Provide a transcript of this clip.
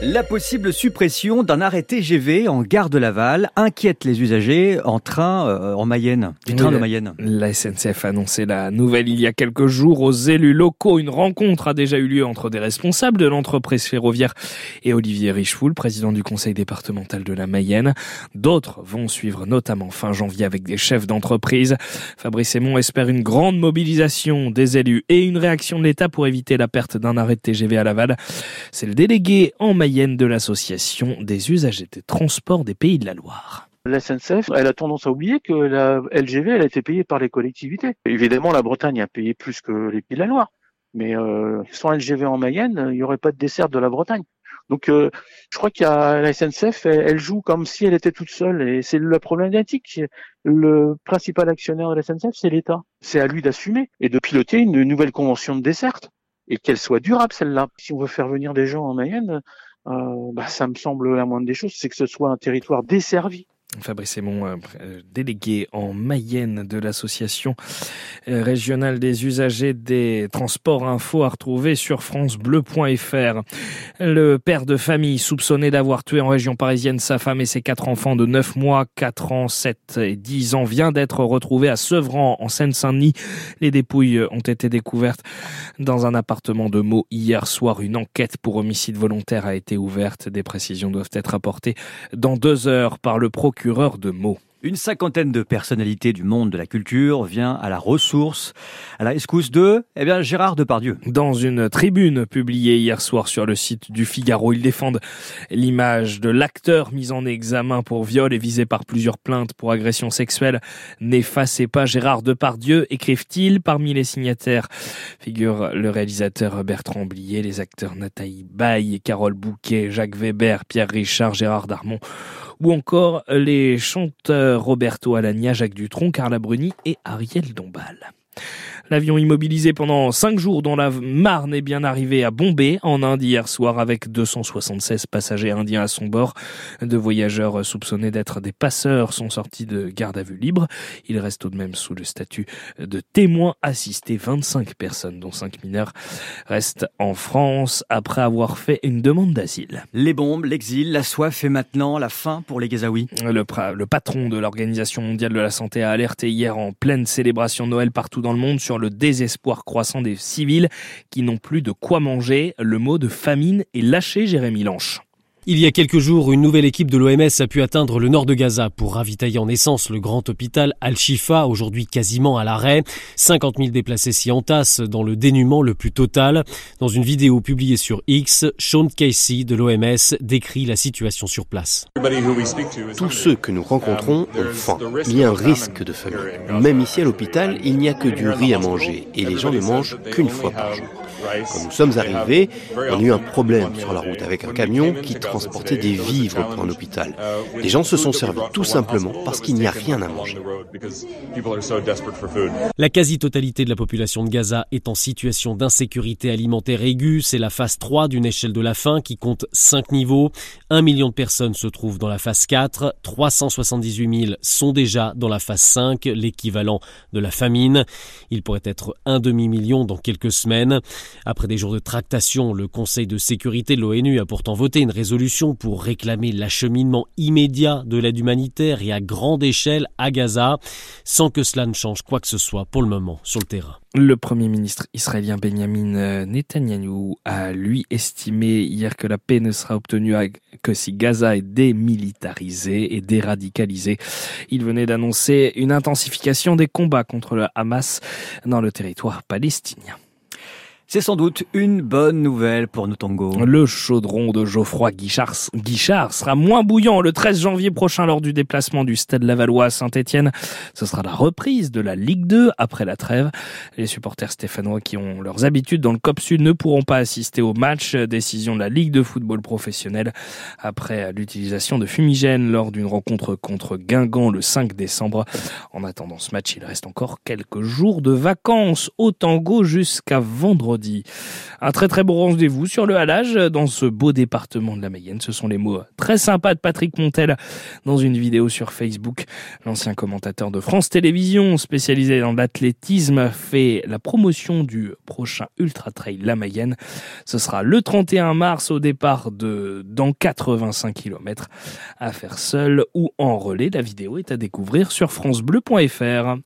La possible suppression d'un arrêt TGV en gare de Laval inquiète les usagers en train euh, en Mayenne, du train de Mayenne. La SNCF a annoncé la nouvelle il y a quelques jours aux élus locaux. Une rencontre a déjà eu lieu entre des responsables de l'entreprise ferroviaire et Olivier Richefoul, président du conseil départemental de la Mayenne. D'autres vont suivre notamment fin janvier avec des chefs d'entreprise. Fabrice Aymon espère une grande mobilisation des élus et une réaction de l'État pour éviter la perte d'un arrêt de TGV à Laval. C'est le délégué en Mayenne de l'association des usagers des transports des pays de la Loire. La SNCF, elle a tendance à oublier que la LGV, elle a été payée par les collectivités. Évidemment, la Bretagne a payé plus que les pays de la Loire. Mais euh, sans LGV en Mayenne, il n'y aurait pas de dessert de la Bretagne. Donc, euh, je crois qu'il y a la SNCF, elle, joue comme si elle était toute seule, et c'est la problématique. Le principal actionnaire de la SNCF, c'est l'État. C'est à lui d'assumer et de piloter une nouvelle convention de desserte et qu'elle soit durable celle-là. Si on veut faire venir des gens en Mayenne, bah, ça me semble la moindre des choses, c'est que ce soit un territoire desservi. Fabrice Aymon, euh, euh, délégué en Mayenne de l'association euh, régionale des usagers des transports info à retrouver sur francebleu.fr. Le père de famille soupçonné d'avoir tué en région parisienne sa femme et ses quatre enfants de 9 mois, 4 ans, 7 et 10 ans vient d'être retrouvé à Sevran en Seine-Saint-Denis. Les dépouilles ont été découvertes dans un appartement de Meaux hier soir. Une enquête pour homicide volontaire a été ouverte. Des précisions doivent être apportées dans deux heures par le procureur de mots. Une cinquantaine de personnalités du monde de la culture vient à la ressource, à la escousse de eh bien, Gérard Depardieu. Dans une tribune publiée hier soir sur le site du Figaro, ils défendent l'image de l'acteur mis en examen pour viol et visé par plusieurs plaintes pour agression sexuelle. N'effacez pas Gérard Depardieu, écrivent-ils. Parmi les signataires figurent le réalisateur Bertrand Blier, les acteurs Nathalie Baye, Carole Bouquet, Jacques Weber, Pierre Richard, Gérard Darmon ou encore les chanteurs Roberto Alagna, Jacques Dutronc, Carla Bruni et Ariel Dombal. L'avion immobilisé pendant cinq jours dans la Marne est bien arrivé à Bombay en Inde hier soir avec 276 passagers indiens à son bord. Deux voyageurs soupçonnés d'être des passeurs sont sortis de garde à vue libre. Ils restent tout de même sous le statut de témoins assistés. 25 personnes, dont 5 mineurs, restent en France après avoir fait une demande d'asile. Les bombes, l'exil, la soif et maintenant la faim pour les Gazaouis. Le, le patron de l'Organisation mondiale de la santé a alerté hier en pleine célébration de Noël partout dans le monde sur le désespoir croissant des civils qui n'ont plus de quoi manger. Le mot de famine est lâché, Jérémy Lanche. Il y a quelques jours, une nouvelle équipe de l'OMS a pu atteindre le nord de Gaza pour ravitailler en essence le grand hôpital Al-Shifa, aujourd'hui quasiment à l'arrêt. 50 000 déplacés s'y entassent dans le dénuement le plus total. Dans une vidéo publiée sur X, Sean Casey de l'OMS décrit la situation sur place. Tous ceux que nous rencontrons ont faim. Il y a un risque de famine. Même ici à l'hôpital, il n'y a que du riz à manger et les gens ne mangent qu'une fois par jour. Quand nous sommes arrivés, on a eu un problème sur la route avec un camion qui transportait des vivres pour un hôpital. Les gens se sont servis tout simplement parce qu'il n'y a rien à manger. La quasi-totalité de la population de Gaza est en situation d'insécurité alimentaire aiguë. C'est la phase 3 d'une échelle de la faim qui compte 5 niveaux. Un million de personnes se trouvent dans la phase 4. 378 000 sont déjà dans la phase 5, l'équivalent de la famine. Il pourrait être un demi-million dans quelques semaines. Après des jours de tractation, le Conseil de sécurité de l'ONU a pourtant voté une résolution pour réclamer l'acheminement immédiat de l'aide humanitaire et à grande échelle à Gaza, sans que cela ne change quoi que ce soit pour le moment sur le terrain. Le Premier ministre israélien Benjamin Netanyahu a lui estimé hier que la paix ne sera obtenue que si Gaza est démilitarisé et déradicalisé. Il venait d'annoncer une intensification des combats contre le Hamas dans le territoire palestinien. C'est sans doute une bonne nouvelle pour nos tangos. Le chaudron de Geoffroy Guichard, sera moins bouillant le 13 janvier prochain lors du déplacement du Stade Lavallois à Saint-Etienne. Ce sera la reprise de la Ligue 2 après la trêve. Les supporters stéphanois qui ont leurs habitudes dans le COP Sud ne pourront pas assister au match. Décision de la Ligue de football professionnel après l'utilisation de fumigène lors d'une rencontre contre Guingamp le 5 décembre. En attendant ce match, il reste encore quelques jours de vacances au tango jusqu'à vendredi Un très très bon rendez-vous sur le halage dans ce beau département de la Mayenne. Ce sont les mots très sympas de Patrick Montel dans une vidéo sur Facebook. L'ancien commentateur de France Télévisions spécialisé dans l'athlétisme fait la promotion du prochain Ultra Trail La Mayenne. Ce sera le 31 mars au départ de dans 85 km à faire seul ou en relais. La vidéo est à découvrir sur francebleu.fr.